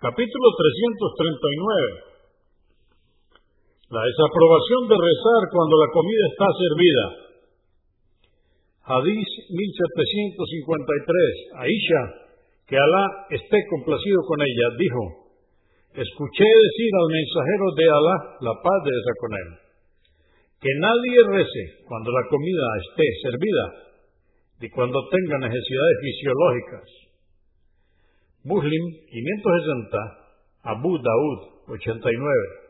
Capítulo 339. La desaprobación de rezar cuando la comida está servida. Hadís 1753. Aisha, que Alá esté complacido con ella, dijo, escuché decir al mensajero de Alá, la paz de esa con él, que nadie rece cuando la comida esté servida y cuando tenga necesidades fisiológicas Muslim 560, Abu Daud 89.